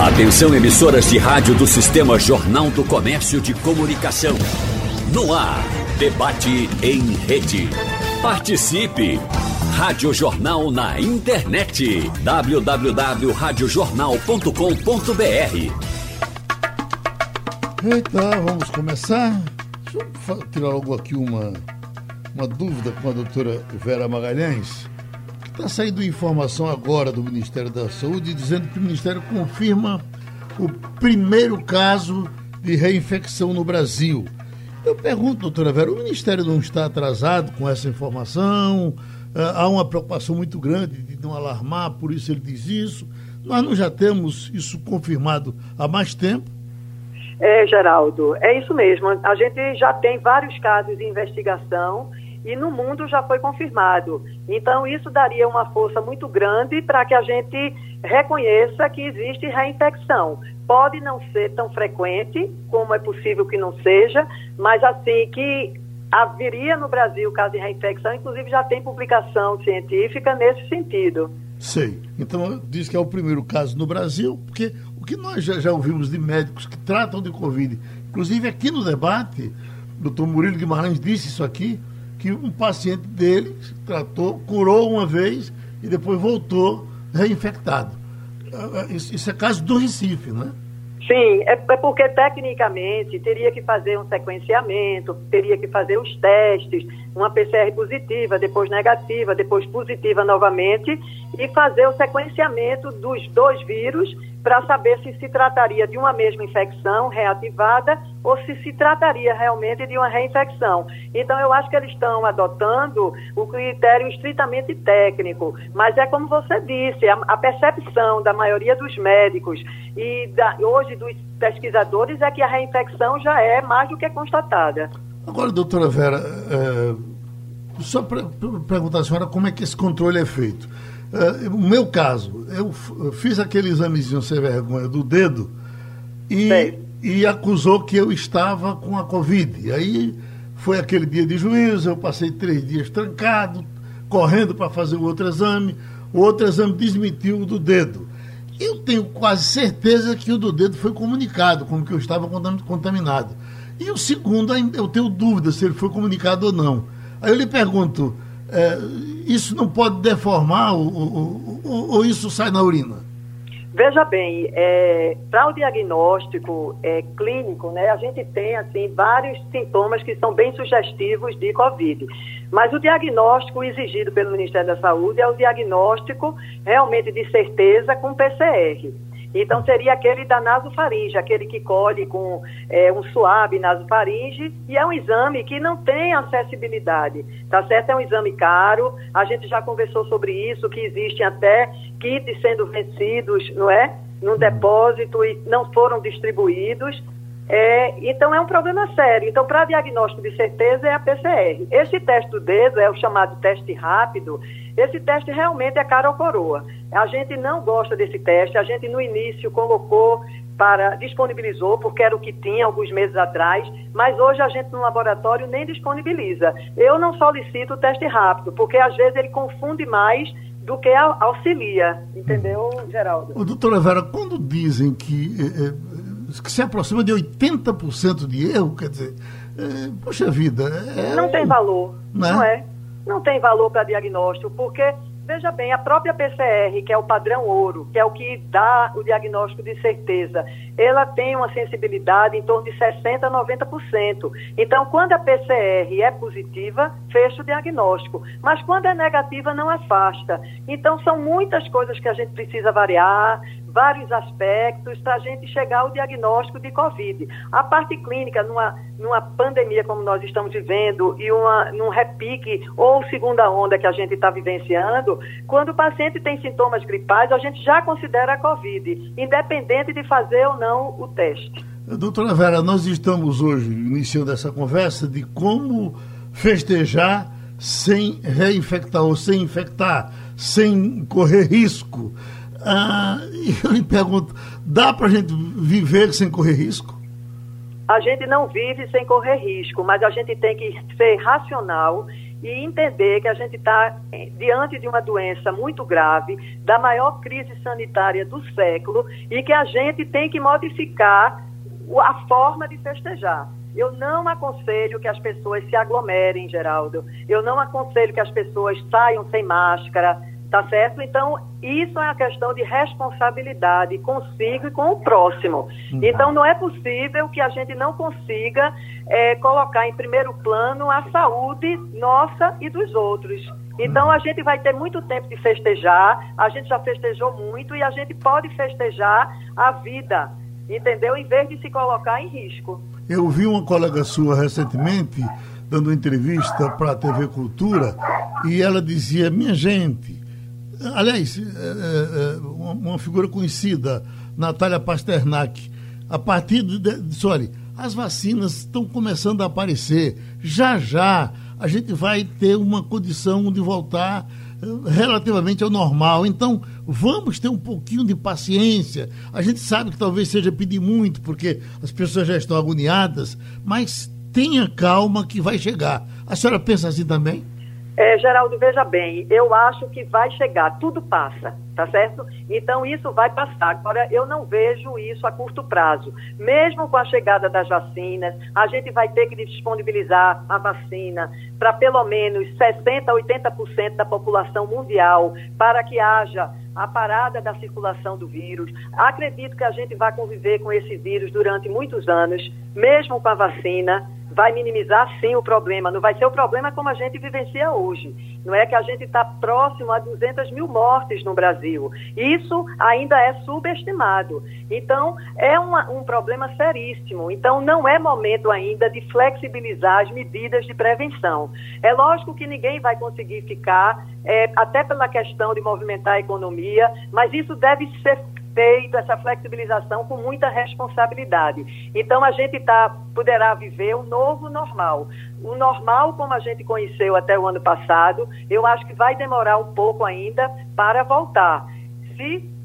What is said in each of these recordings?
Atenção emissoras de rádio do Sistema Jornal do Comércio de Comunicação. No ar, debate em rede. Participe! Rádio Jornal na internet. www.radiojornal.com.br Eita, vamos começar. Deixa eu tirar logo aqui uma, uma dúvida com a doutora Vera Magalhães. Está saindo informação agora do Ministério da Saúde dizendo que o Ministério confirma o primeiro caso de reinfecção no Brasil. Eu pergunto, doutora Vera, o Ministério não está atrasado com essa informação? Ah, há uma preocupação muito grande de não alarmar, por isso ele diz isso. Nós não já temos isso confirmado há mais tempo? É, Geraldo, é isso mesmo. A gente já tem vários casos de investigação e no mundo já foi confirmado. Então, isso daria uma força muito grande para que a gente reconheça que existe reinfecção. Pode não ser tão frequente, como é possível que não seja, mas assim que haveria no Brasil caso de reinfecção, inclusive já tem publicação científica nesse sentido. Sei. Então, diz que é o primeiro caso no Brasil, porque o que nós já, já ouvimos de médicos que tratam de Covid, inclusive aqui no debate, o doutor Murilo Guimarães disse isso aqui, que um paciente dele tratou, curou uma vez e depois voltou reinfectado. Ah, ah, isso é caso do Recife, não é? Sim, é, é, porque tecnicamente teria que fazer um sequenciamento, teria que fazer os testes, uma PCR positiva, depois negativa, depois positiva novamente, e fazer o sequenciamento dos dois vírus para saber se se trataria de uma mesma infecção reativada ou se se trataria realmente de uma reinfecção. Então, eu acho que eles estão adotando o critério estritamente técnico, mas é como você disse, a, a percepção da maioria dos médicos e da, hoje dos pesquisadores é que a reinfecção já é mais do que constatada. Agora, doutora Vera, é, só para perguntar à senhora como é que esse controle é feito. Uh, o meu caso, eu fiz aquele examezinho sem vergonha do dedo e, e acusou que eu estava com a Covid. Aí foi aquele dia de juízo, eu passei três dias trancado, correndo para fazer o outro exame. O outro exame desmentiu o do dedo. Eu tenho quase certeza que o do dedo foi comunicado, como que eu estava contaminado. E o segundo, eu tenho dúvida se ele foi comunicado ou não. Aí eu lhe pergunto, é, isso não pode deformar ou, ou, ou, isso sai na urina? Veja bem, é, para o diagnóstico é, clínico, né, a gente tem assim vários sintomas que são bem sugestivos de Covid. Mas o diagnóstico exigido pelo Ministério da Saúde é o diagnóstico realmente de certeza com PCR. Então, seria aquele da nasofaringe, aquele que colhe com é, um suave nasofaringe, e é um exame que não tem acessibilidade, tá certo? É um exame caro, a gente já conversou sobre isso, que existem até kits sendo vencidos, não é? Num depósito e não foram distribuídos. É, então é um problema sério. Então, para diagnóstico de certeza é a PCR. Esse teste do dedo é o chamado teste rápido. Esse teste realmente é cara ou coroa. A gente não gosta desse teste. A gente no início colocou para disponibilizou porque era o que tinha alguns meses atrás, mas hoje a gente no laboratório nem disponibiliza. Eu não solicito o teste rápido porque às vezes ele confunde mais do que auxilia, entendeu, Geraldo? doutora Vera, quando dizem que é, é que se aproxima de 80% de erro, quer dizer, é, poxa vida. É não tem valor, né? não é? Não tem valor para diagnóstico, porque, veja bem, a própria PCR, que é o padrão ouro, que é o que dá o diagnóstico de certeza, ela tem uma sensibilidade em torno de 60% a 90%. Então, quando a PCR é positiva, fecha o diagnóstico. Mas quando é negativa, não afasta. Então, são muitas coisas que a gente precisa variar, vários aspectos para a gente chegar ao diagnóstico de Covid. A parte clínica, numa, numa pandemia como nós estamos vivendo e uma, num repique ou segunda onda que a gente está vivenciando, quando o paciente tem sintomas gripais, a gente já considera a Covid, independente de fazer ou não o teste. Doutora Vera, nós estamos hoje iniciando essa conversa de como festejar sem reinfectar ou sem infectar, sem correr risco. Ah, eu lhe pergunto, dá para a gente viver sem correr risco? A gente não vive sem correr risco, mas a gente tem que ser racional e entender que a gente está eh, diante de uma doença muito grave, da maior crise sanitária do século, e que a gente tem que modificar a forma de festejar. Eu não aconselho que as pessoas se aglomerem, Geraldo. Eu não aconselho que as pessoas saiam sem máscara, tá certo? Então, isso é a questão de responsabilidade consigo e com o próximo. Uhum. Então, não é possível que a gente não consiga é, colocar em primeiro plano a saúde nossa e dos outros. Então, a gente vai ter muito tempo de festejar, a gente já festejou muito e a gente pode festejar a vida, entendeu? Em vez de se colocar em risco. Eu vi uma colega sua recentemente dando entrevista para a TV Cultura e ela dizia: Minha gente, aliás, é, é, é uma figura conhecida, Natália Pasternak, a partir de. de olha, as vacinas estão começando a aparecer. Já já a gente vai ter uma condição de voltar relativamente ao normal. Então, vamos ter um pouquinho de paciência. A gente sabe que talvez seja pedir muito, porque as pessoas já estão agoniadas, mas tenha calma que vai chegar. A senhora pensa assim também? É, Geraldo, veja bem, eu acho que vai chegar, tudo passa, tá certo? Então isso vai passar. Agora, eu não vejo isso a curto prazo. Mesmo com a chegada das vacinas, a gente vai ter que disponibilizar a vacina para pelo menos 60% a 80% da população mundial, para que haja a parada da circulação do vírus. Acredito que a gente vai conviver com esse vírus durante muitos anos, mesmo com a vacina vai minimizar sim o problema. Não vai ser o problema como a gente vivencia hoje. Não é que a gente está próximo a 200 mil mortes no Brasil. Isso ainda é subestimado. Então, é uma, um problema seríssimo. Então, não é momento ainda de flexibilizar as medidas de prevenção. É lógico que ninguém vai conseguir ficar, é, até pela questão de movimentar a economia, mas isso deve ser feito essa flexibilização com muita responsabilidade. Então a gente tá, poderá viver um novo normal. O normal, como a gente conheceu até o ano passado, eu acho que vai demorar um pouco ainda para voltar. Se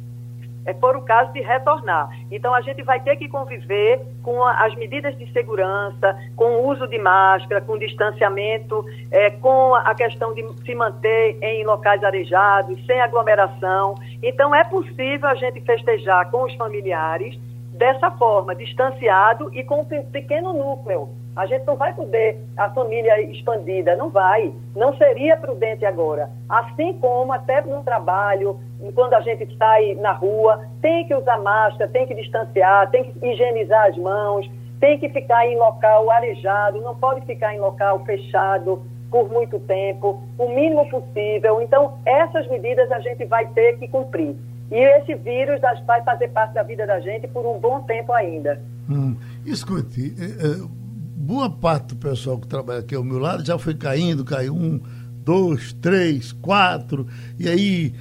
é por o caso de retornar. Então, a gente vai ter que conviver com as medidas de segurança, com o uso de máscara, com distanciamento, é, com a questão de se manter em locais arejados, sem aglomeração. Então, é possível a gente festejar com os familiares dessa forma, distanciado e com um pequeno núcleo. A gente não vai poder a família expandida, não vai. Não seria prudente agora. Assim como até no trabalho, quando a gente sai na rua, tem que usar máscara, tem que distanciar, tem que higienizar as mãos, tem que ficar em local arejado, não pode ficar em local fechado por muito tempo, o mínimo possível. Então, essas medidas a gente vai ter que cumprir. E esse vírus vai fazer parte da vida da gente por um bom tempo ainda. Hum. Escute, é, é, boa parte do pessoal que trabalha aqui ao meu lado já foi caindo, caiu um, dois, três, quatro, e aí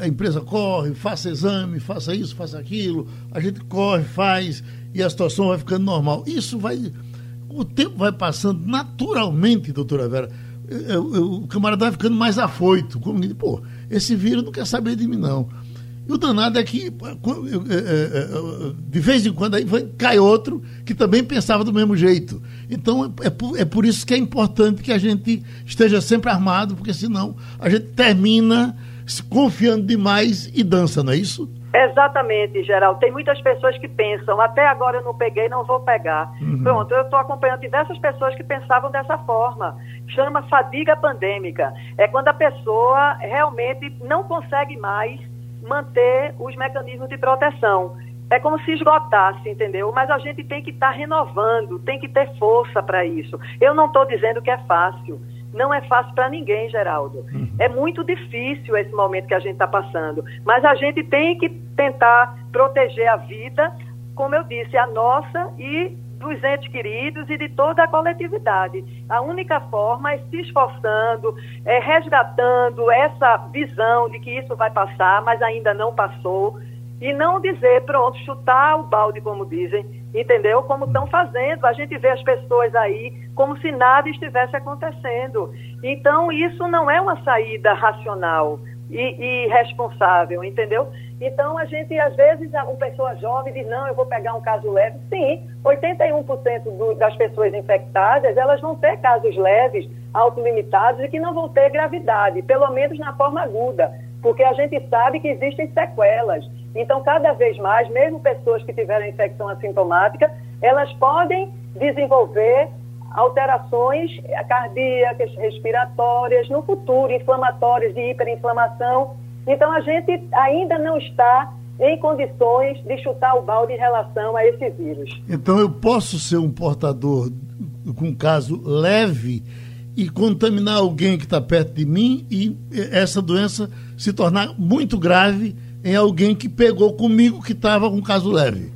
a, empresa corre, faça exame, faça isso, faça aquilo, a gente corre, faz, e a situação vai ficando normal. Isso vai. O tempo vai passando naturalmente, doutora Vera. Eu, eu, o camarada vai ficando mais afoito. Como, pô, esse vírus não quer saber de mim, não. E o danado é que, é, é, é, de vez em quando, aí cai outro que também pensava do mesmo jeito. Então, é por, é por isso que é importante que a gente esteja sempre armado, porque senão a gente termina confiando demais e dança, não é isso? Exatamente, Geraldo. Tem muitas pessoas que pensam, até agora eu não peguei, não vou pegar. Uhum. Pronto, eu estou acompanhando diversas pessoas que pensavam dessa forma. Chama fadiga pandêmica. É quando a pessoa realmente não consegue mais manter os mecanismos de proteção. É como se esgotasse, entendeu? Mas a gente tem que estar tá renovando, tem que ter força para isso. Eu não estou dizendo que é fácil. Não é fácil para ninguém, Geraldo. Uhum. É muito difícil esse momento que a gente está passando. Mas a gente tem que tentar proteger a vida, como eu disse, a nossa e dos entes queridos e de toda a coletividade. A única forma é se esforçando, é resgatando essa visão de que isso vai passar, mas ainda não passou, e não dizer, pronto, chutar o balde, como dizem, entendeu? Como estão fazendo. A gente vê as pessoas aí como se nada estivesse acontecendo. Então, isso não é uma saída racional e, e responsável, entendeu? Então, a gente, às vezes, uma pessoa jovem diz, não, eu vou pegar um caso leve. Sim, 81% do, das pessoas infectadas, elas vão ter casos leves, autolimitados e que não vão ter gravidade, pelo menos na forma aguda, porque a gente sabe que existem sequelas. Então, cada vez mais, mesmo pessoas que tiveram infecção assintomática, elas podem desenvolver alterações cardíacas, respiratórias, no futuro, inflamatórias, de hiperinflamação. Então, a gente ainda não está em condições de chutar o balde em relação a esse vírus. Então, eu posso ser um portador com um caso leve e contaminar alguém que está perto de mim e essa doença se tornar muito grave em alguém que pegou comigo que estava com um caso leve.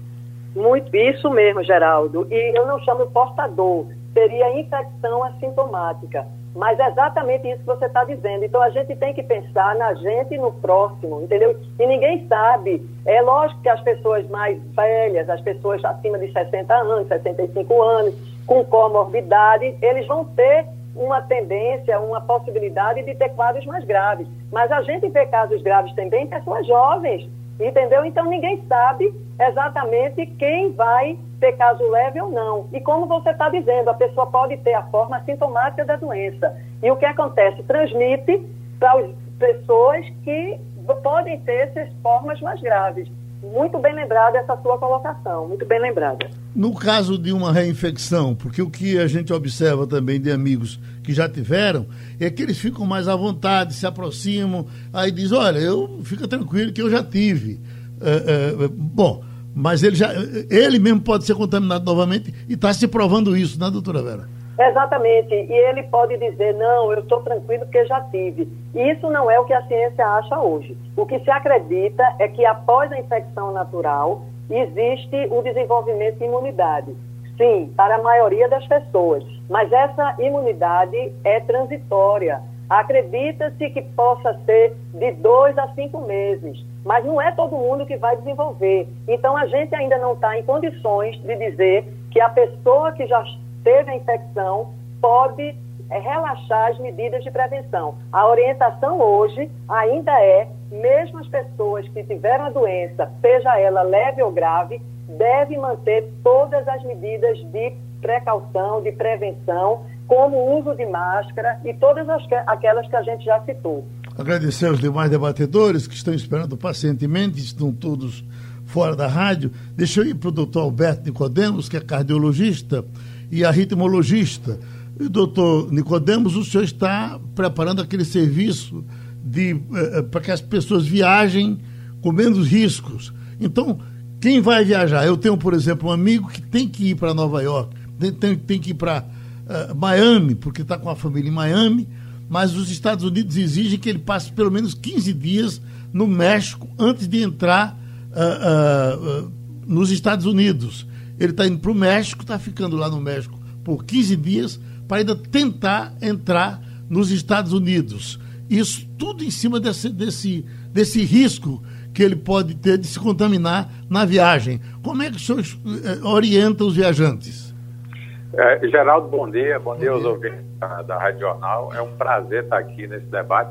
Muito, isso mesmo, Geraldo. E eu não chamo portador, seria infecção assintomática. Mas é exatamente isso que você está dizendo. Então a gente tem que pensar na gente e no próximo, entendeu? E ninguém sabe. É lógico que as pessoas mais velhas, as pessoas acima de 60 anos, 65 anos, com comorbidade, eles vão ter uma tendência, uma possibilidade de ter quadros mais graves. Mas a gente vê casos graves também em pessoas jovens, entendeu? Então ninguém sabe exatamente quem vai ter caso leve ou não. E como você está dizendo, a pessoa pode ter a forma sintomática da doença. E o que acontece? Transmite para as pessoas que podem ter essas formas mais graves. Muito bem lembrada essa sua colocação, muito bem lembrada. No caso de uma reinfecção, porque o que a gente observa também de amigos que já tiveram é que eles ficam mais à vontade, se aproximam, aí diz, olha, eu fica tranquilo que eu já tive. É, é, bom, mas ele já ele mesmo pode ser contaminado novamente e está se provando isso, né, doutora Vera? Exatamente. E ele pode dizer, não, eu estou tranquilo porque já tive. Isso não é o que a ciência acha hoje. O que se acredita é que após a infecção natural, existe o desenvolvimento de imunidade. Sim, para a maioria das pessoas. Mas essa imunidade é transitória. Acredita-se que possa ser de dois a cinco meses, mas não é todo mundo que vai desenvolver. Então a gente ainda não está em condições de dizer que a pessoa que já teve a infecção pode é, relaxar as medidas de prevenção. A orientação hoje ainda é, mesmo as pessoas que tiveram a doença, seja ela leve ou grave, devem manter todas as medidas de precaução, de prevenção, como o uso de máscara e todas as, aquelas que a gente já citou. Agradecer aos demais debatedores que estão esperando pacientemente, estão todos fora da rádio. Deixa eu ir para o doutor Alberto Nicodemos, que é cardiologista e a ritmologista. E, doutor Nicodemos, o senhor está preparando aquele serviço de, eh, eh, para que as pessoas viajem com menos riscos. Então, quem vai viajar? Eu tenho, por exemplo, um amigo que tem que ir para Nova York, tem, tem, tem que ir para uh, Miami, porque está com a família em Miami, mas os Estados Unidos exigem que ele passe pelo menos 15 dias no México antes de entrar uh, uh, nos Estados Unidos. Ele está indo para o México, está ficando lá no México por 15 dias para ainda tentar entrar nos Estados Unidos. Isso tudo em cima desse, desse, desse risco que ele pode ter de se contaminar na viagem. Como é que o senhor eh, orienta os viajantes? É, Geraldo, bom dia. Bom, bom dia aos ouvintes da, da Rádio Jornal. É um prazer estar aqui nesse debate,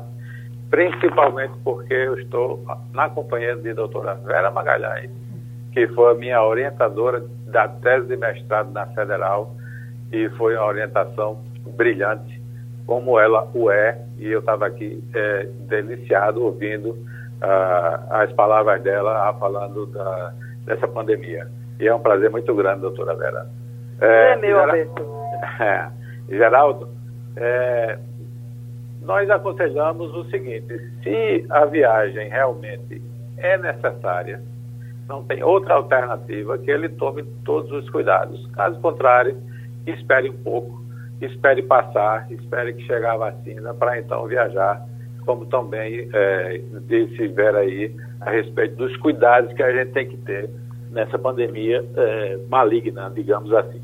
principalmente porque eu estou na companhia de doutora Vera Magalhães, que foi a minha orientadora da tese de mestrado na Federal e foi uma orientação brilhante, como ela o é, e eu estava aqui é, deliciado ouvindo uh, as palavras dela falando da, dessa pandemia. E é um prazer muito grande, doutora Vera. É, é meu, Alberto. É, Geraldo, é, nós aconselhamos o seguinte: se a viagem realmente é necessária, não tem outra alternativa que ele tome todos os cuidados. Caso contrário, espere um pouco, espere passar, espere que chegue a vacina para então viajar, como também é, disse Vera aí a respeito dos cuidados que a gente tem que ter nessa pandemia é, maligna, digamos assim.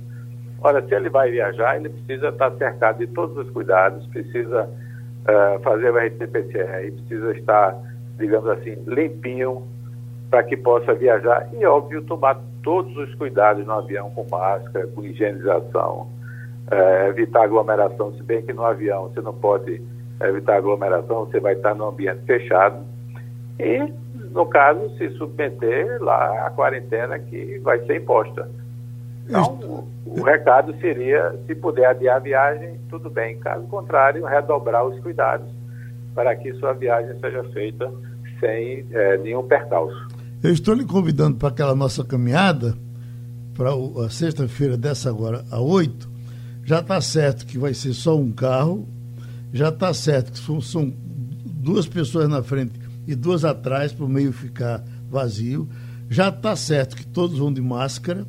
Ora, se ele vai viajar, ele precisa estar cercado de todos os cuidados, precisa uh, fazer o RT-PCR, precisa estar, digamos assim, limpinho, para que possa viajar. E, óbvio, tomar todos os cuidados no avião com máscara, com higienização, é, evitar aglomeração, se bem que no avião você não pode evitar aglomeração, você vai estar num ambiente fechado. E, no caso, se submeter lá à quarentena que vai ser imposta. Então, o, o recado seria, se puder adiar a viagem, tudo bem. Caso contrário, redobrar os cuidados para que sua viagem seja feita sem é, nenhum percalço. Eu estou lhe convidando para aquela nossa caminhada, para a sexta-feira dessa agora, a oito. Já está certo que vai ser só um carro, já está certo que são, são duas pessoas na frente e duas atrás, para o meio ficar vazio. Já está certo que todos vão de máscara.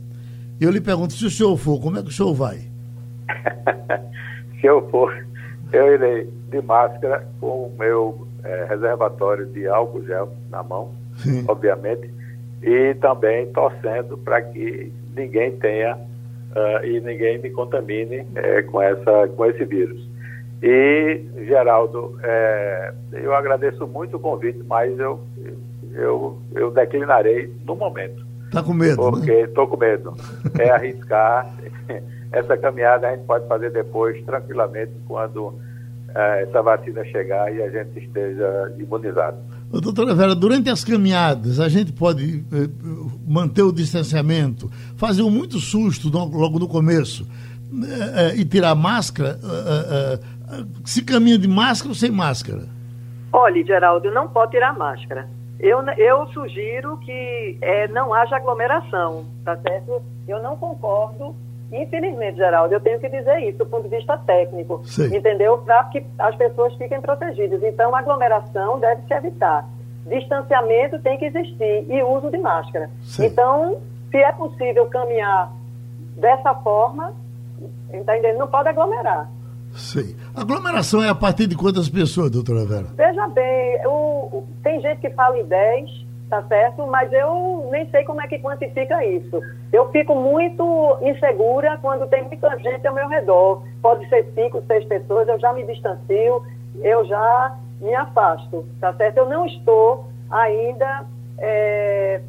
Eu lhe pergunto, se o senhor for, como é que o senhor vai? se eu for, eu irei de máscara com o meu é, reservatório de álcool gel na mão, Sim. obviamente, e também torcendo para que ninguém tenha uh, e ninguém me contamine é, com, essa, com esse vírus. E, Geraldo, é, eu agradeço muito o convite, mas eu, eu, eu declinarei no momento. Está com medo? Porque estou né? com medo. É arriscar. Essa caminhada a gente pode fazer depois, tranquilamente, quando é, essa vacina chegar e a gente esteja imunizado. Doutora Vera, durante as caminhadas, a gente pode eh, manter o distanciamento, fazer um muito susto logo no começo eh, eh, e tirar máscara? Se caminha de máscara ou sem máscara? Olha, Geraldo, não pode tirar máscara. Eu, eu sugiro que é, não haja aglomeração, tá certo? Eu não concordo Infelizmente, Geraldo, eu tenho que dizer isso do ponto de vista técnico, Sim. entendeu? Para que as pessoas fiquem protegidas. Então, aglomeração deve se evitar. Distanciamento tem que existir e uso de máscara. Sim. Então, se é possível caminhar dessa forma, está entendendo? Não pode aglomerar. Sim. Aglomeração é a partir de quantas pessoas, doutora Vera? Veja bem, o, tem gente que fala em 10, tá certo? Mas eu nem sei como é que quantifica isso. Eu fico muito insegura quando tem muita gente ao meu redor. Pode ser cinco, seis pessoas, eu já me distancio, eu já me afasto, tá certo? Eu não estou ainda é,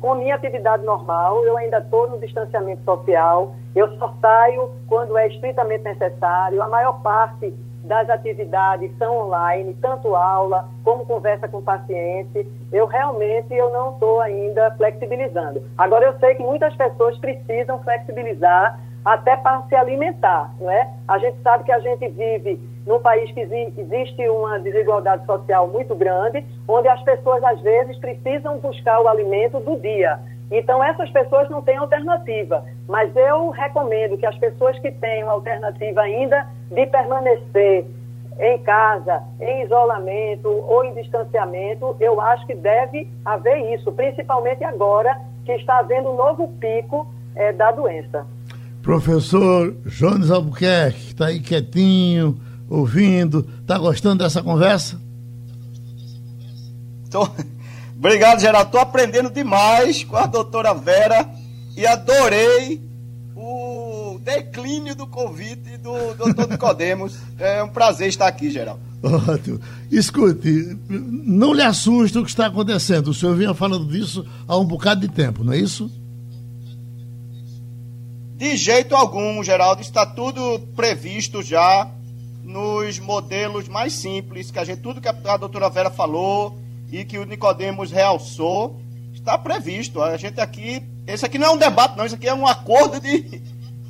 com minha atividade normal, eu ainda estou no distanciamento social, eu só saio quando é estritamente necessário. A maior parte das atividades são online, tanto aula como conversa com paciente. Eu realmente eu não estou ainda flexibilizando. Agora eu sei que muitas pessoas precisam flexibilizar até para se alimentar, não é? A gente sabe que a gente vive num país que existe uma desigualdade social muito grande, onde as pessoas às vezes precisam buscar o alimento do dia. Então, essas pessoas não têm alternativa. Mas eu recomendo que as pessoas que tenham alternativa ainda de permanecer em casa, em isolamento ou em distanciamento, eu acho que deve haver isso, principalmente agora que está havendo um novo pico é, da doença. Professor Jones Albuquerque, está aí quietinho, ouvindo, está gostando dessa conversa? Tô... Obrigado, Geraldo. Estou aprendendo demais com a doutora Vera e adorei o declínio do Covid do doutor Nicodemos. É um prazer estar aqui, Geraldo. Ótimo. Escute, não lhe assusta o que está acontecendo. O senhor vinha falando disso há um bocado de tempo, não é isso? De jeito algum, Geraldo. Está tudo previsto já nos modelos mais simples, que a gente, tudo que a doutora Vera falou, e que o Nicodemos realçou, está previsto. A gente aqui, esse aqui não é um debate, não, isso aqui é um acordo de,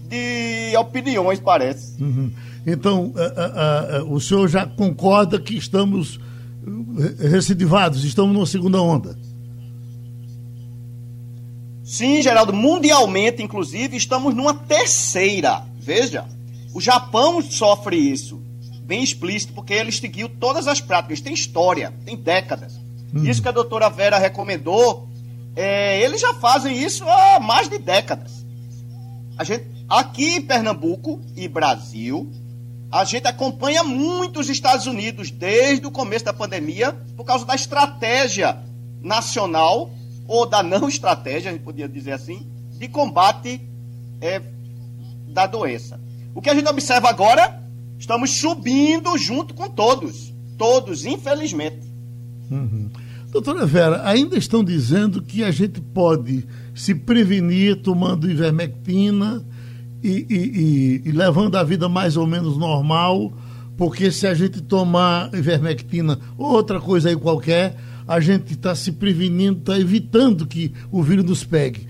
de opiniões, parece. Uhum. Então, a, a, a, o senhor já concorda que estamos recidivados, estamos numa segunda onda? Sim, Geraldo, mundialmente, inclusive, estamos numa terceira. Veja, o Japão sofre isso, bem explícito, porque ele seguiu todas as práticas, tem história, tem décadas. Hum. Isso que a doutora Vera recomendou, é, eles já fazem isso há mais de décadas. A gente, aqui em Pernambuco e Brasil, a gente acompanha muito os Estados Unidos desde o começo da pandemia por causa da estratégia nacional, ou da não estratégia, a gente podia dizer assim, de combate é, da doença. O que a gente observa agora, estamos subindo junto com todos. Todos, infelizmente. Uhum. Doutora Vera, ainda estão dizendo que a gente pode se prevenir tomando ivermectina e, e, e, e, levando a vida mais ou menos normal, porque se a gente tomar ivermectina ou outra coisa aí qualquer, a gente está se prevenindo, está evitando que o vírus nos pegue.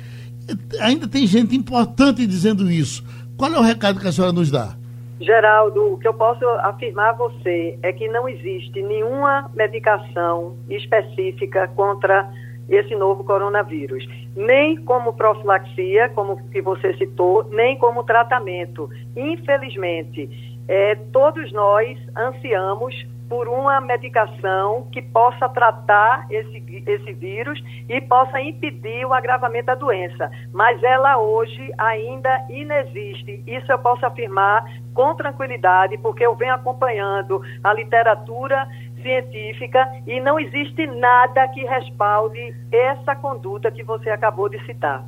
ainda tem gente importante dizendo isso. Qual é o recado que a senhora nos dá? Geraldo, o que eu posso afirmar a você é que não existe nenhuma medicação específica contra esse novo coronavírus, nem como profilaxia, como que você citou, nem como tratamento. Infelizmente, é, todos nós ansiamos por uma medicação que possa tratar esse, esse vírus e possa impedir o agravamento da doença. Mas ela hoje ainda inexiste. Isso eu posso afirmar com tranquilidade, porque eu venho acompanhando a literatura científica e não existe nada que respalde essa conduta que você acabou de citar.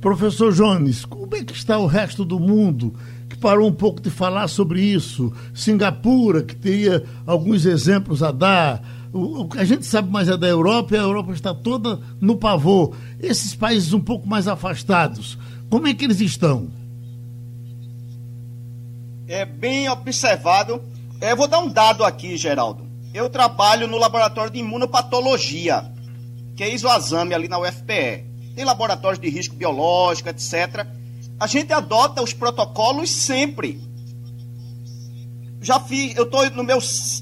Professor Jones, como é que está o resto do mundo que parou um pouco de falar sobre isso? Singapura, que teria alguns exemplos a dar. O, que a gente sabe mais é da Europa e a Europa está toda no pavor. Esses países um pouco mais afastados, como é que eles estão? É bem observado. Eu vou dar um dado aqui, Geraldo. Eu trabalho no laboratório de imunopatologia, que é Isoazame ali na UFPE tem laboratórios de risco biológico, etc. A gente adota os protocolos sempre. Já fiz, eu estou no meu,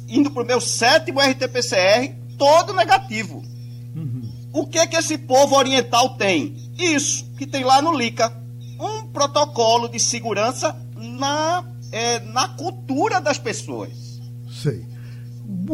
indo para o meu sétimo RT-PCR, todo negativo. Uhum. O que que esse povo oriental tem? Isso, que tem lá no LICA. Um protocolo de segurança na, é, na cultura das pessoas. Sei.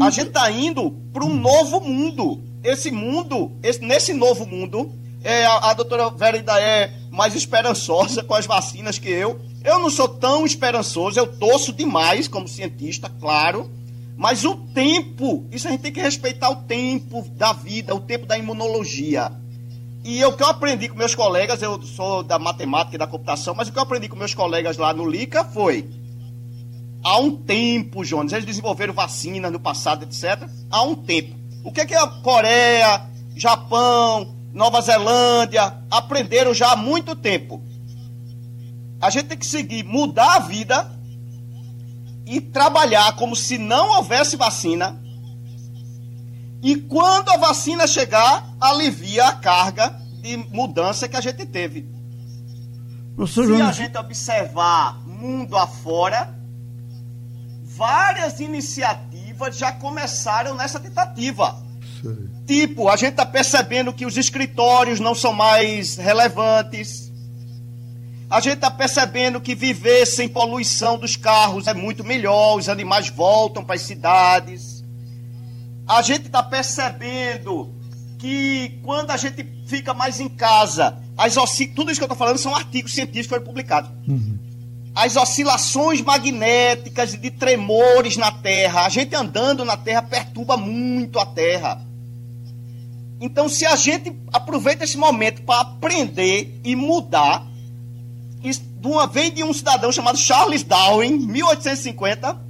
A gente está indo para um novo mundo. Esse mundo, esse, nesse novo mundo, é, a, a doutora Vera ainda é mais esperançosa com as vacinas que eu. Eu não sou tão esperançoso, eu torço demais como cientista, claro. Mas o tempo, isso a gente tem que respeitar o tempo da vida, o tempo da imunologia. E o que eu aprendi com meus colegas, eu sou da matemática e da computação, mas o que eu aprendi com meus colegas lá no LICA foi. Há um tempo, Jones, eles desenvolveram vacina no passado, etc. Há um tempo. O que é que a Coreia, Japão, Nova Zelândia, aprenderam já há muito tempo. A gente tem que seguir, mudar a vida e trabalhar como se não houvesse vacina. E quando a vacina chegar, alivia a carga de mudança que a gente teve. Professor se a gente observar mundo afora, várias iniciativas já começaram nessa tentativa. Sim. Tipo, a gente está percebendo que os escritórios não são mais relevantes. A gente está percebendo que viver sem poluição dos carros é muito melhor, os animais voltam para as cidades. A gente está percebendo que quando a gente fica mais em casa, as osci... tudo isso que eu estou falando são artigos científicos que foram publicados. Uhum. As oscilações magnéticas de tremores na Terra, a gente andando na Terra perturba muito a Terra. Então, se a gente aproveita esse momento para aprender e mudar, isso, de uma vez de um cidadão chamado Charles Darwin, 1850,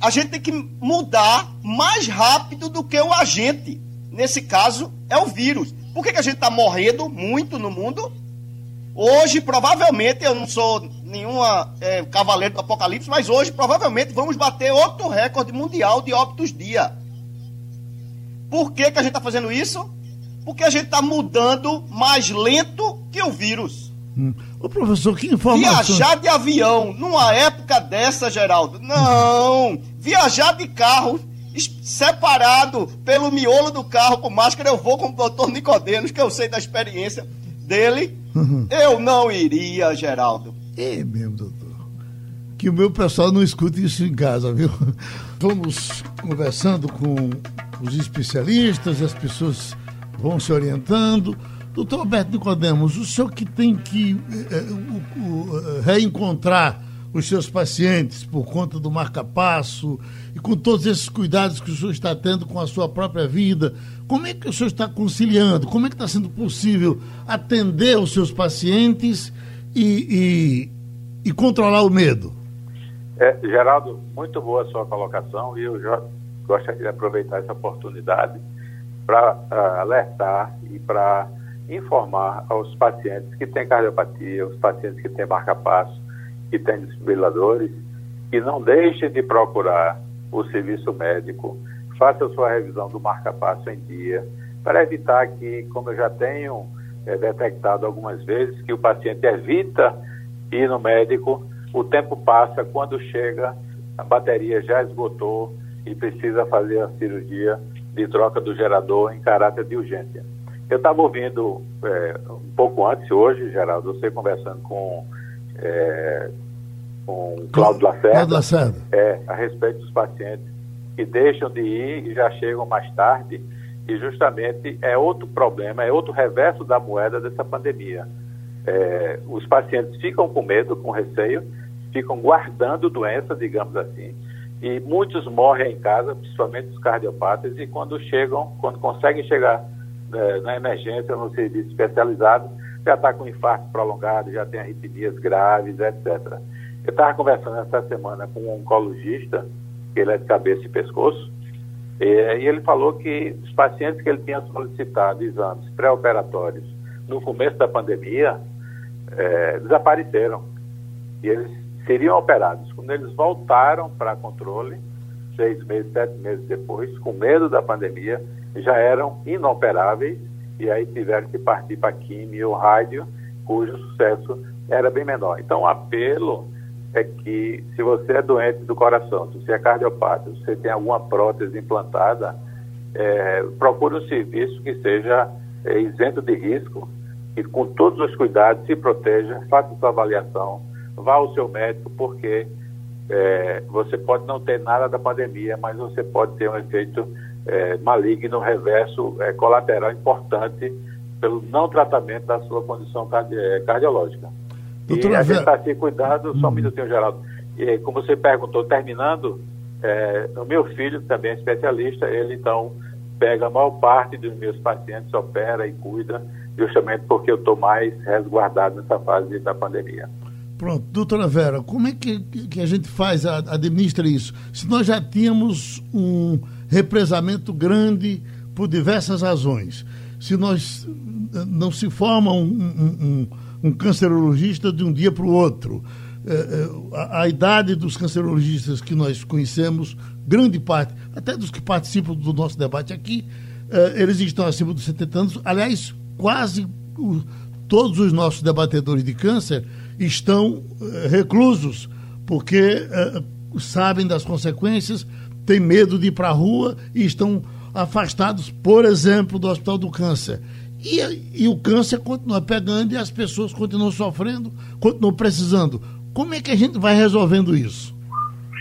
a gente tem que mudar mais rápido do que o agente. Nesse caso, é o vírus. Por que, que a gente está morrendo muito no mundo? Hoje, provavelmente, eu não sou nenhuma é, cavaleiro do apocalipse, mas hoje, provavelmente, vamos bater outro recorde mundial de óbitos dia. Por que, que a gente está fazendo isso? Porque a gente está mudando mais lento que o vírus. Hum. Ô professor, que informação... Viajar de avião numa época dessa, Geraldo? Não! Viajar de carro separado pelo miolo do carro com máscara, eu vou com o doutor Nicodemos, que eu sei da experiência dele. Uhum. Eu não iria, Geraldo. É mesmo, doutor. Que o meu pessoal não escute isso em casa, viu? Vamos conversando com os especialistas, as pessoas vão se orientando. Doutor Alberto Nicodemos, o senhor que tem que é, o, o, reencontrar os seus pacientes por conta do marca-passo e com todos esses cuidados que o senhor está tendo com a sua própria vida, como é que o senhor está conciliando? Como é que está sendo possível atender os seus pacientes e, e, e controlar o medo? É, Geraldo, muito boa a sua colocação e eu já gostaria de aproveitar essa oportunidade para uh, alertar e para informar aos pacientes que têm cardiopatia, os pacientes que têm marca-passo, que têm desfibriladores, que não deixem de procurar o serviço médico, faça a sua revisão do marca-passo em dia, para evitar que, como eu já tenho é, detectado algumas vezes que o paciente evita ir no médico, o tempo passa, quando chega, a bateria já esgotou e precisa fazer a cirurgia de troca do gerador em caráter de urgência. Eu estava ouvindo é, um pouco antes, hoje, Geraldo, você conversando com, é, com Cláudio Lacerda, Cláudio Lacerda. É, a respeito dos pacientes que deixam de ir e já chegam mais tarde e justamente é outro problema, é outro reverso da moeda dessa pandemia. É, os pacientes ficam com medo, com receio, ficam guardando doença, digamos assim, e muitos morrem em casa, principalmente os cardiopatas, e quando chegam, quando conseguem chegar é, na emergência, no serviço especializado, já está com infarto prolongado, já tem arritmias graves, etc. Eu estava conversando essa semana com um oncologista, que ele é de cabeça e pescoço, é, e ele falou que os pacientes que ele tinha solicitado exames pré-operatórios no começo da pandemia é, desapareceram. E eles seriam operados. Quando eles voltaram para controle, seis meses, sete meses depois, com medo da pandemia, já eram inoperáveis e aí tiveram que partir para químio ou rádio, cujo sucesso era bem menor. Então, o apelo é que se você é doente do coração, se você é cardiopata, se você tem alguma prótese implantada, é, procure um serviço que seja é, isento de risco e com todos os cuidados se proteja, faça sua avaliação, vá ao seu médico, porque é, você pode não ter nada da pandemia, mas você pode ter um efeito é, maligno, reverso, é, colateral importante pelo não tratamento da sua condição cardi é, cardiológica. Doutora e a gente está se cuidando, só um hum. minutinho, Geraldo. E, como você perguntou, terminando, é, o meu filho também é especialista, ele então pega a maior parte dos meus pacientes, opera e cuida, justamente porque eu estou mais resguardado nessa fase da pandemia. Pronto, doutora Vera, como é que, que a gente faz, administra isso? Se nós já tínhamos um represamento grande por diversas razões, se nós eh, não se forma um, um, um um cancerologista de um dia para o outro. É, é, a, a, idade dos cancerologistas que nós conhecemos, grande parte, até dos que participam do nosso debate aqui, eles estão acima dos 70 anos. Aliás, quase todos os nossos debatedores de câncer estão reclusos, porque sabem das consequências, têm medo de ir para a rua e estão afastados, por exemplo, do Hospital do Câncer. E, e o câncer continua pegando e as pessoas continuam sofrendo, continuam precisando. Como é que a gente vai resolvendo isso?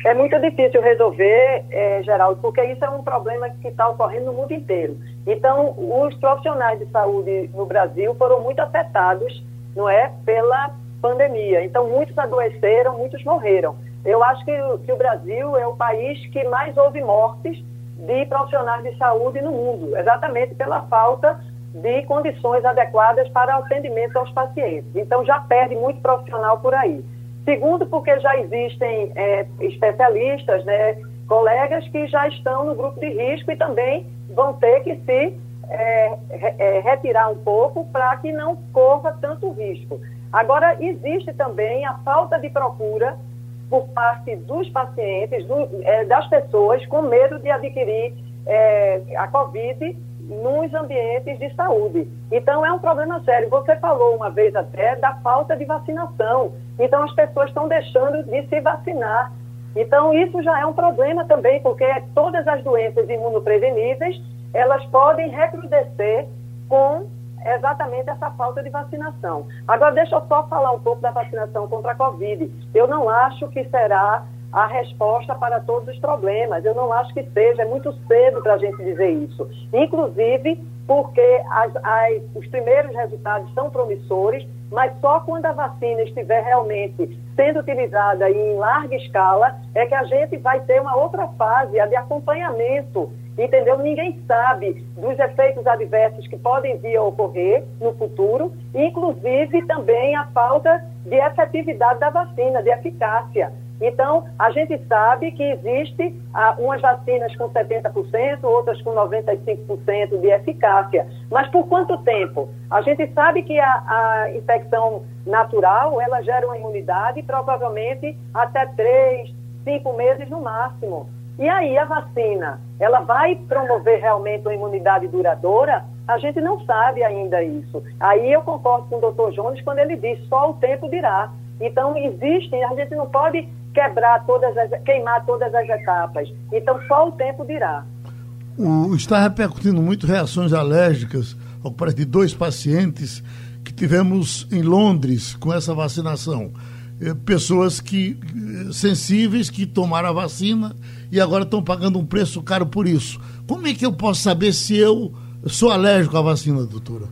É muito difícil resolver, é, Geraldo, porque isso é um problema que está ocorrendo no mundo inteiro. Então, os profissionais de saúde no Brasil foram muito afetados, não é, pela pandemia. Então, muitos adoeceram, muitos morreram. Eu acho que, que o Brasil é o país que mais houve mortes de profissionais de saúde no mundo, exatamente pela falta de condições adequadas para atendimento aos pacientes. Então, já perde muito profissional por aí. Segundo, porque já existem é, especialistas, né, colegas que já estão no grupo de risco e também vão ter que se é, é, retirar um pouco para que não corra tanto risco. Agora, existe também a falta de procura por parte dos pacientes, do, é, das pessoas, com medo de adquirir é, a Covid nos ambientes de saúde. Então, é um problema sério. Você falou uma vez até da falta de vacinação. Então, as pessoas estão deixando de se vacinar. Então, isso já é um problema também, porque todas as doenças imunopreveníveis, elas podem recrudescer com exatamente essa falta de vacinação. Agora, deixa eu só falar um pouco da vacinação contra a Covid. Eu não acho que será a resposta para todos os problemas. Eu não acho que seja, é muito cedo para a gente dizer isso. Inclusive porque as, as, os primeiros resultados são promissores, mas só quando a vacina estiver realmente sendo utilizada em larga escala é que a gente vai ter uma outra fase, a de acompanhamento entendeu? Ninguém sabe dos efeitos adversos que podem vir a ocorrer no futuro, inclusive também a falta de efetividade da vacina, de eficácia. Então, a gente sabe que existe ah, umas vacinas com 70%, outras com 95% de eficácia. Mas por quanto tempo? A gente sabe que a, a infecção natural, ela gera uma imunidade provavelmente até 3, 5 meses no máximo. E aí a vacina, ela vai promover realmente uma imunidade duradoura? A gente não sabe ainda isso. Aí eu concordo com o doutor Jones quando ele diz só o tempo dirá. Então, existem, a gente não pode quebrar todas as, queimar todas as etapas. Então, só o tempo dirá. O, está repercutindo muito reações alérgicas ao parece de dois pacientes que tivemos em Londres com essa vacinação. Eh, pessoas que eh, sensíveis que tomaram a vacina e agora estão pagando um preço caro por isso. Como é que eu posso saber se eu sou alérgico à vacina, doutora?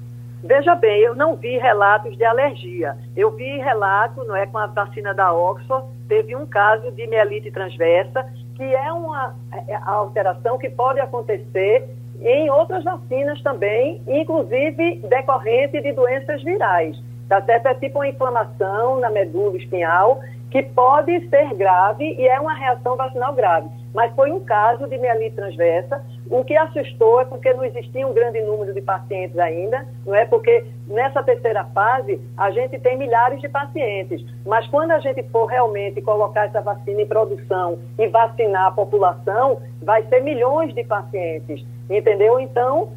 Veja bem, eu não vi relatos de alergia. Eu vi relato, não é, com a vacina da Oxford, teve um caso de mielite transversa, que é uma é, alteração que pode acontecer em outras vacinas também, inclusive decorrente de doenças virais. Tá certo? É tipo uma inflamação na medula espinhal que pode ser grave e é uma reação vacinal grave. Mas foi um caso de mielite transversa. O que assustou é porque não existia um grande número de pacientes ainda, não é? Porque nessa terceira fase a gente tem milhares de pacientes. Mas quando a gente for realmente colocar essa vacina em produção e vacinar a população, vai ser milhões de pacientes, entendeu? Então,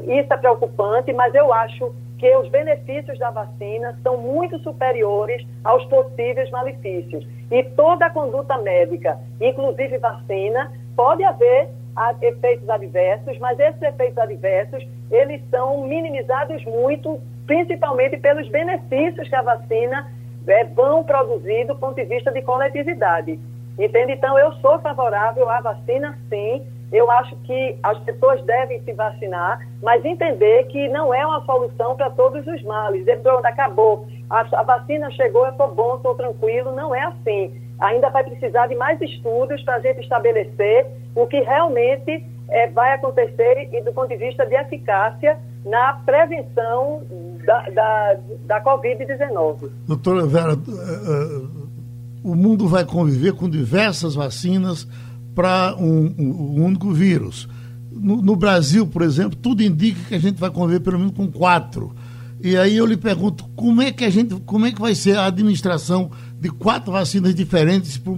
isso é preocupante, mas eu acho que os benefícios da vacina são muito superiores aos possíveis malefícios. E toda a conduta médica, inclusive vacina, pode haver efeitos adversos, mas esses efeitos adversos, eles são minimizados muito, principalmente pelos benefícios que a vacina é, vão produzir do ponto de vista de coletividade. Entende? Então, eu sou favorável à vacina, sim, eu acho que as pessoas devem se vacinar, mas entender que não é uma solução para todos os males. Pronto, acabou. A, vacina chegou, eu estou bom, estou tranquilo. Não é assim. Ainda vai precisar de mais estudos para a gente estabelecer o que realmente é, vai acontecer e do ponto de vista de eficácia na prevenção da, da, da Covid-19. Doutora Vera, uh, uh, o mundo vai conviver com diversas vacinas para um, um, único vírus. No, no, Brasil, por exemplo, tudo indica que a gente vai conviver pelo menos com quatro. E aí eu lhe pergunto, como é que a gente, como é que vai ser a administração de quatro vacinas diferentes para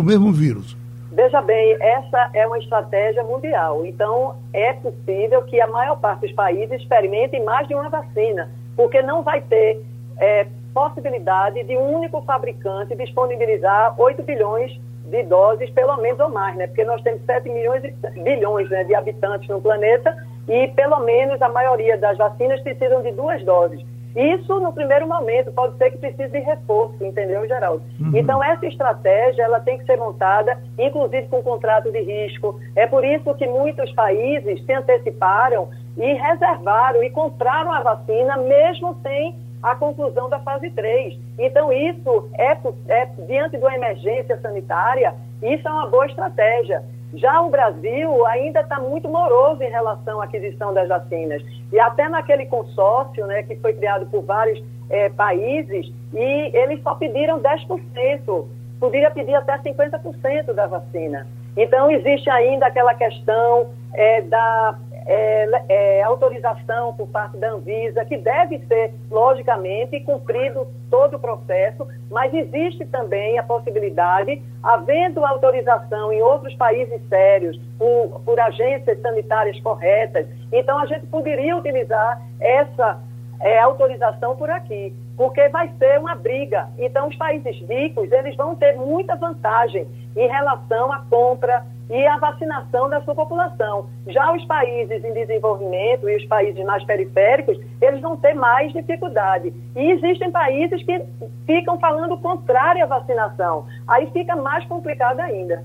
o mesmo vírus? Veja bem, essa é uma estratégia mundial. Então, é possível que a maior parte dos países experimentem mais de uma vacina, porque não vai ter é, possibilidade de um único fabricante disponibilizar 8 bilhões de doses, pelo menos ou mais, né? Porque nós temos 7 milhões e, bilhões né, de habitantes no planeta e pelo menos a maioria das vacinas precisam de duas doses. Isso no primeiro momento, pode ser que precise de reforço, entendeu, Geraldo? Uhum. Então, essa estratégia ela tem que ser montada, inclusive com contrato de risco. É por isso que muitos países se anteciparam e reservaram e compraram a vacina, mesmo sem a conclusão da fase 3. Então, isso é, é diante de uma emergência sanitária, isso é uma boa estratégia. Já o Brasil ainda está muito moroso em relação à aquisição das vacinas. E até naquele consórcio, né, que foi criado por vários é, países, e eles só pediram 10%. Poderia pedir até 50% da vacina. Então, existe ainda aquela questão é, da é, é, autorização por parte da Anvisa, que deve ser, logicamente, cumprido todo o processo, mas existe também a possibilidade, havendo autorização em outros países sérios, por, por agências sanitárias corretas, então a gente poderia utilizar essa é, autorização por aqui, porque vai ser uma briga. Então, os países ricos, eles vão ter muita vantagem em relação à compra e a vacinação da sua população. Já os países em desenvolvimento e os países mais periféricos, eles vão ter mais dificuldade. E existem países que ficam falando contrário à vacinação. Aí fica mais complicado ainda.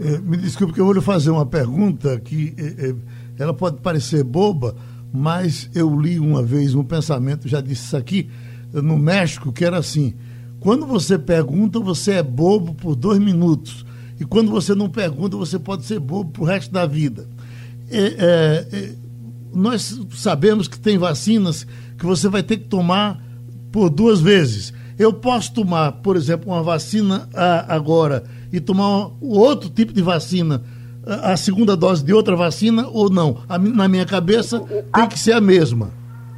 É, me desculpe que eu vou lhe fazer uma pergunta que é, ela pode parecer boba, mas eu li uma vez um pensamento, já disse isso aqui, no México, que era assim: quando você pergunta, você é bobo por dois minutos. E quando você não pergunta, você pode ser bobo para o resto da vida. É, é, nós sabemos que tem vacinas que você vai ter que tomar por duas vezes. Eu posso tomar, por exemplo, uma vacina agora e tomar outro tipo de vacina, a segunda dose de outra vacina ou não? na minha cabeça tem que ser a mesma.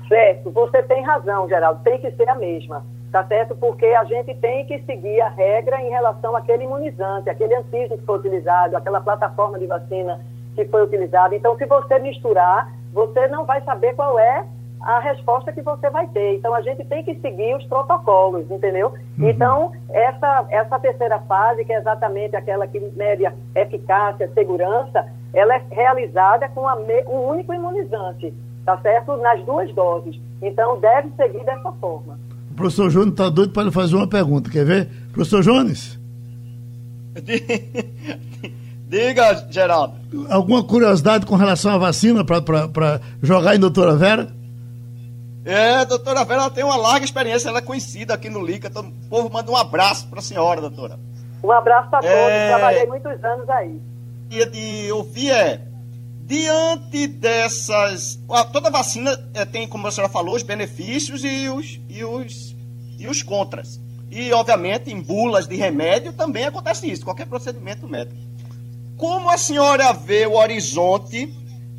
Certo, você tem razão, Geraldo, tem que ser a mesma tá certo? Porque a gente tem que seguir a regra em relação àquele imunizante, aquele antígeno que foi utilizado, aquela plataforma de vacina que foi utilizada. Então, se você misturar, você não vai saber qual é a resposta que você vai ter. Então, a gente tem que seguir os protocolos, entendeu? Uhum. Então, essa, essa terceira fase, que é exatamente aquela que mede eficácia, segurança, ela é realizada com me, um único imunizante, tá certo? Nas duas doses. Então, deve seguir dessa forma. O professor Jones está doido para lhe fazer uma pergunta, quer ver? Professor Jones? Diga, Geraldo. Alguma curiosidade com relação à vacina para jogar em doutora Vera? É, doutora Vera ela tem uma larga experiência, ela é conhecida aqui no LICA. Todo, o povo manda um abraço para a senhora, doutora. Um abraço para todos, é... trabalhei muitos anos aí. E de ouvir é, diante dessas. Toda vacina é, tem, como a senhora falou, os benefícios e os, e os, e os contras. E, obviamente, em bulas de remédio também acontece isso, qualquer procedimento médico. Como a senhora vê o horizonte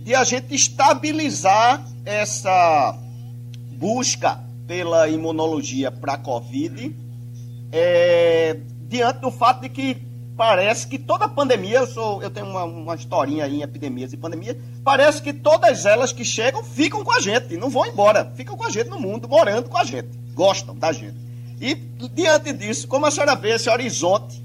de a gente estabilizar essa busca pela imunologia para a Covid, é, diante do fato de que parece que toda pandemia, eu, sou, eu tenho uma, uma historinha aí em epidemias e pandemias, parece que todas elas que chegam ficam com a gente, não vão embora, ficam com a gente no mundo, morando com a gente, gostam da gente. E diante disso, como a senhora vê esse horizonte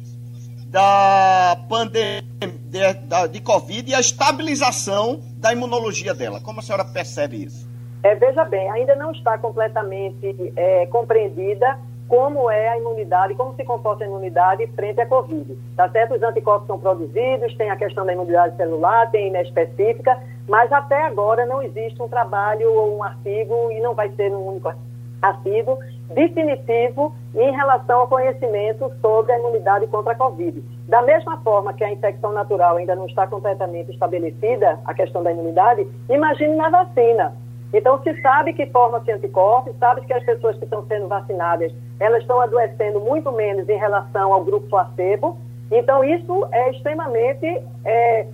da pandemia de, de Covid e a estabilização da imunologia dela, como a senhora percebe isso? É, veja bem, ainda não está completamente é, compreendida como é a imunidade, como se comporta a imunidade frente à Covid. Tá certo? Os anticorpos são produzidos, tem a questão da imunidade celular, tem específica, mas até agora não existe um trabalho ou um artigo, e não vai ser um único artigo, definitivo em relação ao conhecimento sobre a imunidade contra a Covid. Da mesma forma que a infecção natural ainda não está completamente estabelecida, a questão da imunidade, imagine na vacina. Então, se sabe que forma-se anticorpos, sabe que as pessoas que estão sendo vacinadas, elas estão adoecendo muito menos em relação ao grupo placebo. Então, isso é extremamente é,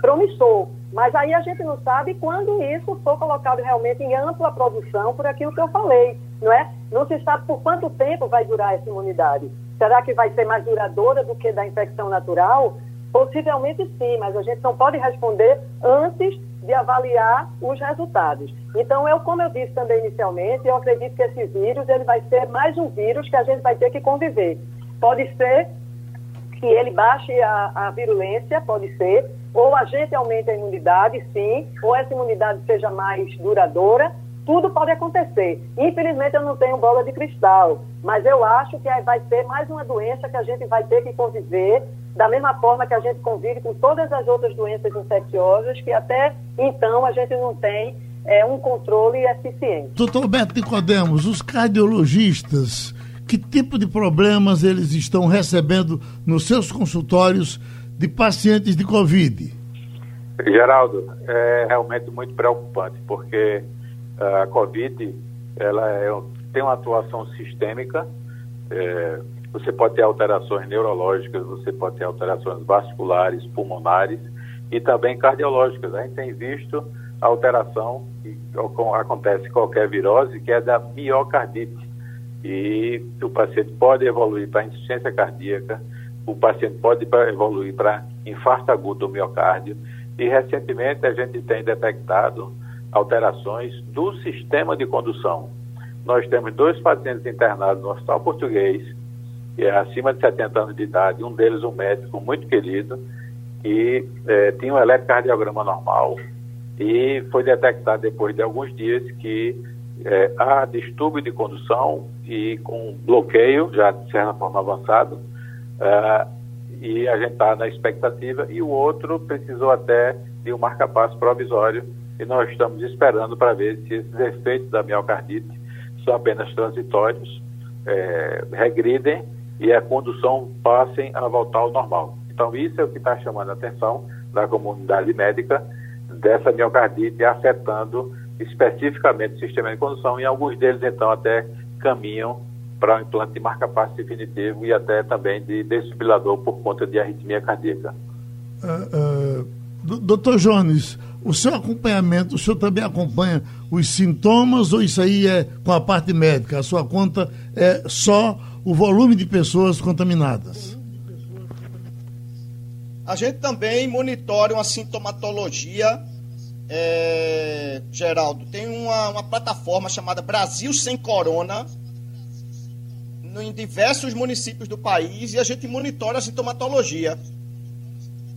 promissor. Mas aí a gente não sabe quando isso for colocado realmente em ampla produção, por aquilo que eu falei, não é? Não se sabe por quanto tempo vai durar essa imunidade. Será que vai ser mais duradoura do que da infecção natural? Possivelmente sim, mas a gente não pode responder antes de avaliar os resultados. Então, eu, como eu disse também inicialmente, eu acredito que esse vírus ele vai ser mais um vírus que a gente vai ter que conviver. Pode ser que ele baixe a, a virulência, pode ser, ou a gente aumente a imunidade, sim, ou essa imunidade seja mais duradoura, tudo pode acontecer. Infelizmente, eu não tenho bola de cristal, mas eu acho que vai ser mais uma doença que a gente vai ter que conviver da mesma forma que a gente convive com todas as outras doenças infecciosas, que até então a gente não tem é, um controle eficiente. Doutor Alberto Nicodemos, os cardiologistas, que tipo de problemas eles estão recebendo nos seus consultórios de pacientes de Covid? Geraldo, é realmente muito preocupante, porque a Covid ela é, tem uma atuação sistêmica, é, você pode ter alterações neurológicas, você pode ter alterações vasculares, pulmonares e também cardiológicas. A gente tem visto a alteração que acontece em qualquer virose, que é da miocardite. E o paciente pode evoluir para insuficiência cardíaca, o paciente pode evoluir para infarto agudo do miocárdio. E recentemente a gente tem detectado alterações do sistema de condução. Nós temos dois pacientes internados no Hospital Português que é acima de 70 anos de idade, um deles um médico muito querido, que é, tinha um eletrocardiograma normal e foi detectado depois de alguns dias que é, há distúrbio de condução e com bloqueio, já de certa forma avançado, é, e a gente está na expectativa, e o outro precisou até de um marca-passo provisório, e nós estamos esperando para ver se esses efeitos da miocardite são apenas transitórios, é, regridem e a condução passem a voltar ao normal. Então, isso é o que está chamando a atenção da comunidade médica dessa miocardite afetando especificamente o sistema de condução e alguns deles, então, até caminham para o implante de marca-passo definitivo e até também de desfibrilador por conta de arritmia cardíaca. Uh, uh, doutor Jones, o seu acompanhamento, o senhor também acompanha os sintomas ou isso aí é com a parte médica? A sua conta é só o volume de pessoas contaminadas? A gente também monitora uma sintomatologia é, Geraldo, tem uma, uma plataforma chamada Brasil Sem Corona no, em diversos municípios do país e a gente monitora a sintomatologia.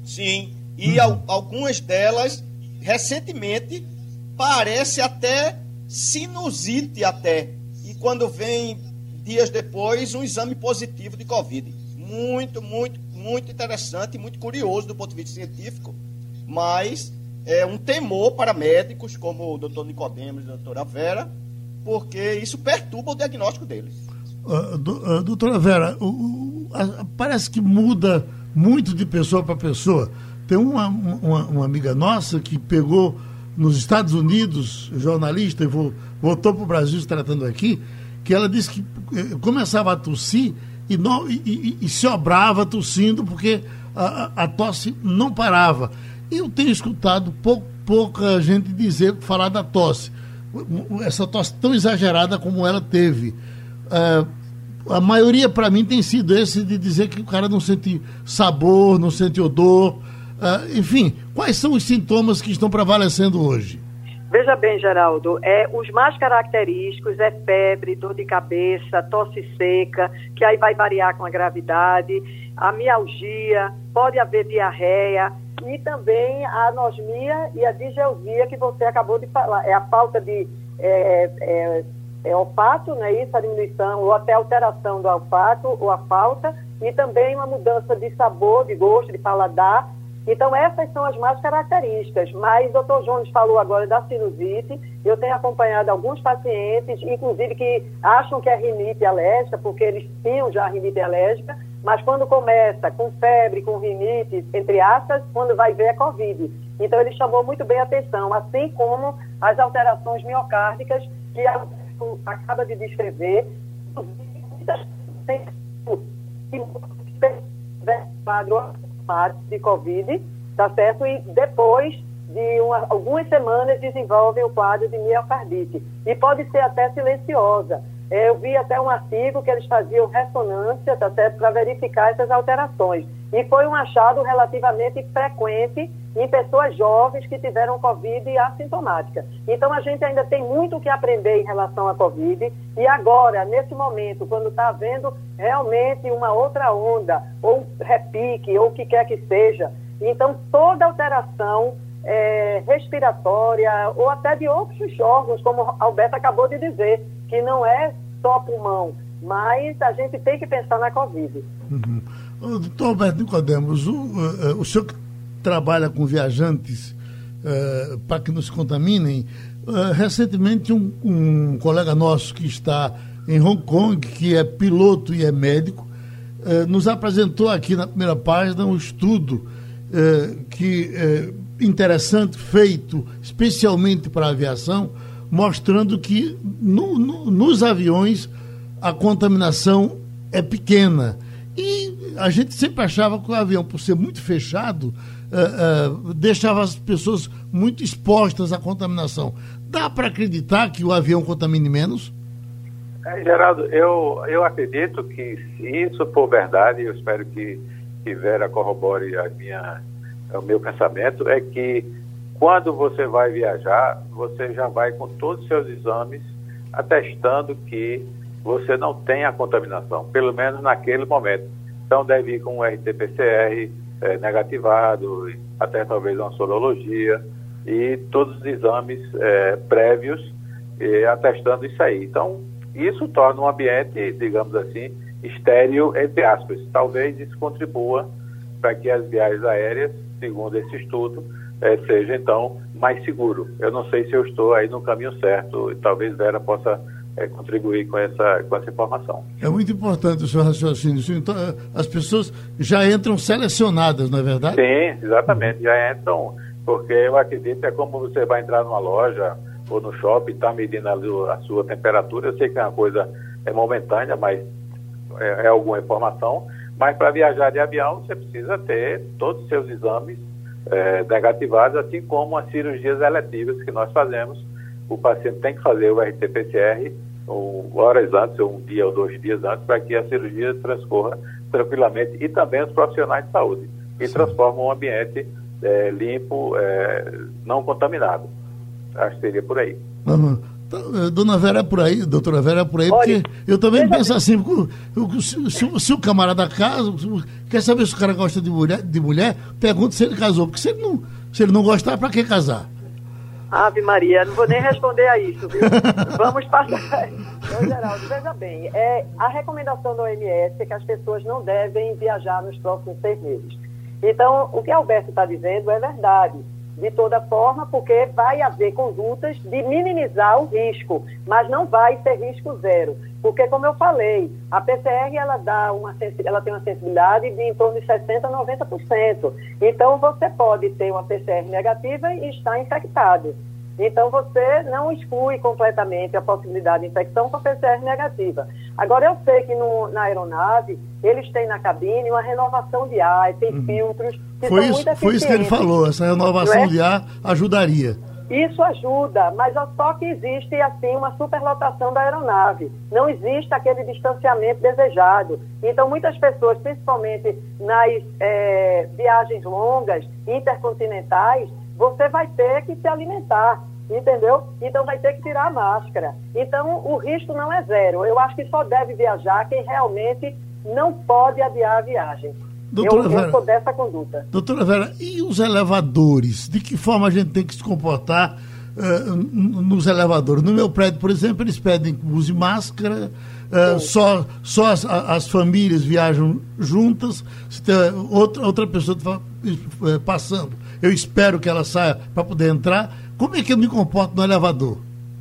Sim, e Uhum. al- algumas delas, recentemente, parece até sinusite até. E quando vem dias depois, um exame positivo de Covid. Muito, muito, muito interessante, muito curioso do ponto de vista científico, mas é um temor para médicos como o doutor Nicodemos e a doutora Vera, porque isso perturba o diagnóstico deles. Ah, do- ah, doutora Vera, parece que muda muito de pessoa para pessoa. Tem uma, uma, uma amiga nossa que pegou nos Estados Unidos, jornalista, e vo- voltou para o Brasil se tratando aqui, que ela disse que eh, começava a tossir e, não, e, e- e se obrava tossindo porque a, a- tosse não parava. Eu tenho escutado pou- pouca gente dizer, falar da tosse. Essa tosse tão exagerada como ela teve. Ah, a maioria para mim tem sido esse de dizer que o cara não sente sabor, não sente odor. Ah, enfim, quais são os sintomas que estão prevalecendo hoje? Veja bem, Geraldo, é, os mais característicos é febre, dor de cabeça, tosse seca, que aí vai variar com a gravidade, a mialgia, pode haver diarreia e também a anosmia e a digeusia que você acabou de falar. É a falta de é, é, é, olfato, não é isso? A diminuição ou até alteração do olfato ou a falta e também uma mudança de sabor, de gosto, de paladar então, essas são as mais características. Mas o doutor Jones falou agora da sinusite. Eu tenho acompanhado alguns pacientes, inclusive que acham que é rinite alérgica, porque eles tinham já rinite alérgica, mas quando começa com febre, com rinite, entre aspas, quando vai ver é Covid. Então, ele chamou muito bem a atenção, assim como as alterações miocárdicas que a- acaba de descrever. quadro de Covid, tá certo? E depois de uma, algumas semanas desenvolvem o quadro de miocardite. E pode ser até silenciosa. Eu vi até um artigo que eles faziam ressonância, tá certo? Para verificar essas alterações. E foi um achado relativamente frequente em pessoas jovens que tiveram Covid assintomática. Então, a gente ainda tem muito o que aprender em relação à Covid. E agora, nesse momento, quando está havendo realmente uma outra onda, ou repique, ou o que quer que seja, então toda alteração eh, respiratória, ou até de outros órgãos, como Alberto acabou de dizer, que não é só pulmão, mas a gente tem que pensar na Covid. Uhum. Ô, Doutor Alberto Nicodemos, o, eh, eh, o senhor que trabalha com viajantes eh, para que não se contaminem, recentemente um, um colega nosso que está em Hong Kong, que é piloto e é médico, nos apresentou aqui na primeira página um estudo que interessante, feito especialmente para a aviação, mostrando que no- no- nos aviões a contaminação é pequena. A gente sempre achava que o avião, por ser muito fechado, eh, eh, deixava as pessoas muito expostas à contaminação. Dá para acreditar que o avião contamine menos? É, Geraldo, eu, eu acredito que se isso for verdade, eu espero que, que Vera corrobore a minha, o meu pensamento, é que quando você vai viajar, você já vai com todos os seus exames atestando que você não tem a contaminação, pelo menos naquele momento. Então deve ir com um RT-PCR eh, negativado, até talvez uma sorologia e todos os exames eh, prévios eh, atestando isso aí. Então, isso torna um ambiente, digamos assim, estéreo, entre aspas. Talvez isso contribua para que as viagens aéreas, segundo esse estudo, eh, seja então mais seguro. Eu não sei se eu estou aí no caminho certo, talvez Vera possa eh, contribuir com essa, com essa informação. É muito importante o seu raciocínio. Então, as pessoas já entram selecionadas, não é verdade? Sim, exatamente. Já entram, porque eu acredito que é como você vai entrar numa loja ou no shopping, está medindo a, sua temperatura. Eu sei que é uma coisa é momentânea, mas é, é alguma informação. Mas para viajar de avião, você precisa ter todos os seus exames eh, negativados, assim como as cirurgias eletivas que nós fazemos. O paciente tem que fazer o RT-PCR horas antes, ou um dia ou dois dias antes, para que a cirurgia transcorra tranquilamente. E também os profissionais de saúde, que transformam o ambiente é, limpo, é, não contaminado. Acho que seria por aí. Uhum. Dona Vera é por aí, doutora Vera é por aí, Olha, porque eu também penso assim, se, se, se, o camarada casa, quer saber se o cara gosta de mulher, de mulher, pergunta se ele casou, porque se ele não, se ele não gostar, para que casar? Ave Maria, não vou nem responder a isso, viu? Vamos passar. Ô, Geraldo, veja bem, é, a recomendação da OMS é que as pessoas não devem viajar nos próximos seis meses. Então, o que Alberto está dizendo é verdade de toda forma, porque vai haver condutas de minimizar o risco, mas não vai ser risco zero. Porque, como eu falei, a PCR ela, dá uma, ela tem uma sensibilidade de em torno de 60% a 90%. Então, você pode ter uma PCR negativa e estar infectado. Então, você não exclui completamente a possibilidade de infecção com a PCR negativa. Agora, eu sei que no, na aeronave, eles têm na cabine uma renovação de ar, tem uhum. filtros que foi são isso, muito Foi isso que ele falou, essa renovação é? de ar ajudaria. Isso ajuda, mas só que existe, assim, uma superlotação da aeronave. Não existe aquele distanciamento desejado. Então, muitas pessoas, principalmente nas é, viagens longas, intercontinentais, você vai ter que se alimentar entendeu? Então vai ter que tirar a máscara. Então o risco não é zero. Eu acho que só deve viajar quem realmente não pode adiar a viagem. Doutora eu, Vera, eu sou dessa conduta. Doutora Vera, e os elevadores? De que forma a gente tem que se comportar uh, nos elevadores? No meu prédio, por exemplo, eles pedem que use máscara, uh, só, só as, as, famílias viajam juntas, se tem outra, outra pessoa eh, passando. Eu espero que ela saia para poder entrar. Como é que eu me comporto no elevador?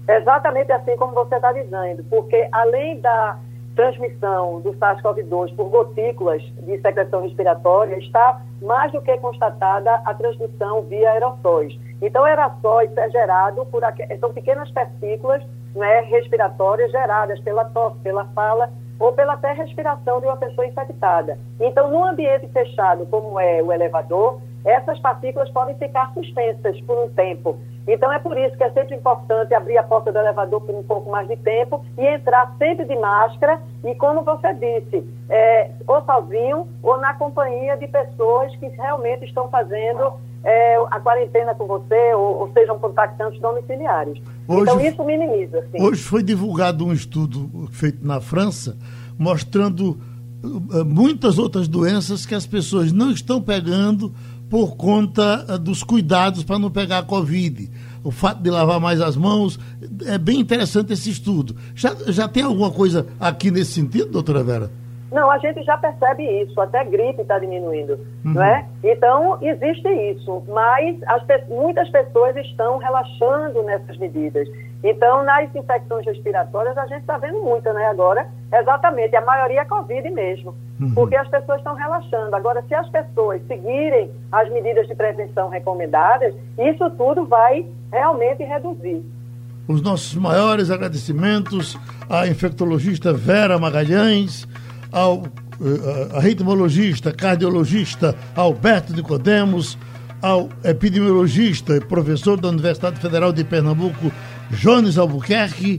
Exatamente assim como você está dizendo, porque além da transmissão do SARS-CoV-2 por gotículas de secreção respiratória, está mais do que constatada a transmissão via aerossóis. Então, aerossóis é gerado por são pequenas partículas né, respiratórias geradas pela tosse, pela fala ou pela até respiração de uma pessoa infectada. Então, num ambiente fechado, como é o elevador, essas partículas podem ficar suspensas por um tempo. Então é por isso que é sempre importante abrir a porta do elevador por um pouco mais de tempo e entrar sempre de máscara e, como você disse, é, ou sozinho ou na companhia de pessoas que realmente estão fazendo é, a quarentena com você ou, ou sejam contactantes domiciliares. Hoje, então isso minimiza. Sim. Hoje foi divulgado um estudo feito na França mostrando uh, muitas outras doenças que as pessoas não estão pegando por conta eh, dos cuidados para não pegar a Covid. O fato de lavar mais as mãos, é bem interessante esse estudo. Já, já tem alguma coisa aqui nesse sentido, doutora Vera? Não, a gente já percebe isso, até gripe está diminuindo, uhum. não é? Então, existe isso, mas as, muitas pessoas estão relaxando nessas medidas. Então, nas infecções respiratórias, a gente está vendo muita, né, agora, exatamente, a maioria é Covid mesmo, uhum. porque as pessoas estão relaxando. Agora, se as pessoas seguirem as medidas de prevenção recomendadas, isso tudo vai realmente reduzir. Os nossos maiores agradecimentos à infectologista Vera Magalhães, ao uh, ritmologista, cardiologista Alberto Nicodemos, ao epidemiologista e professor da Universidade Federal de Pernambuco, Jones Albuquerque.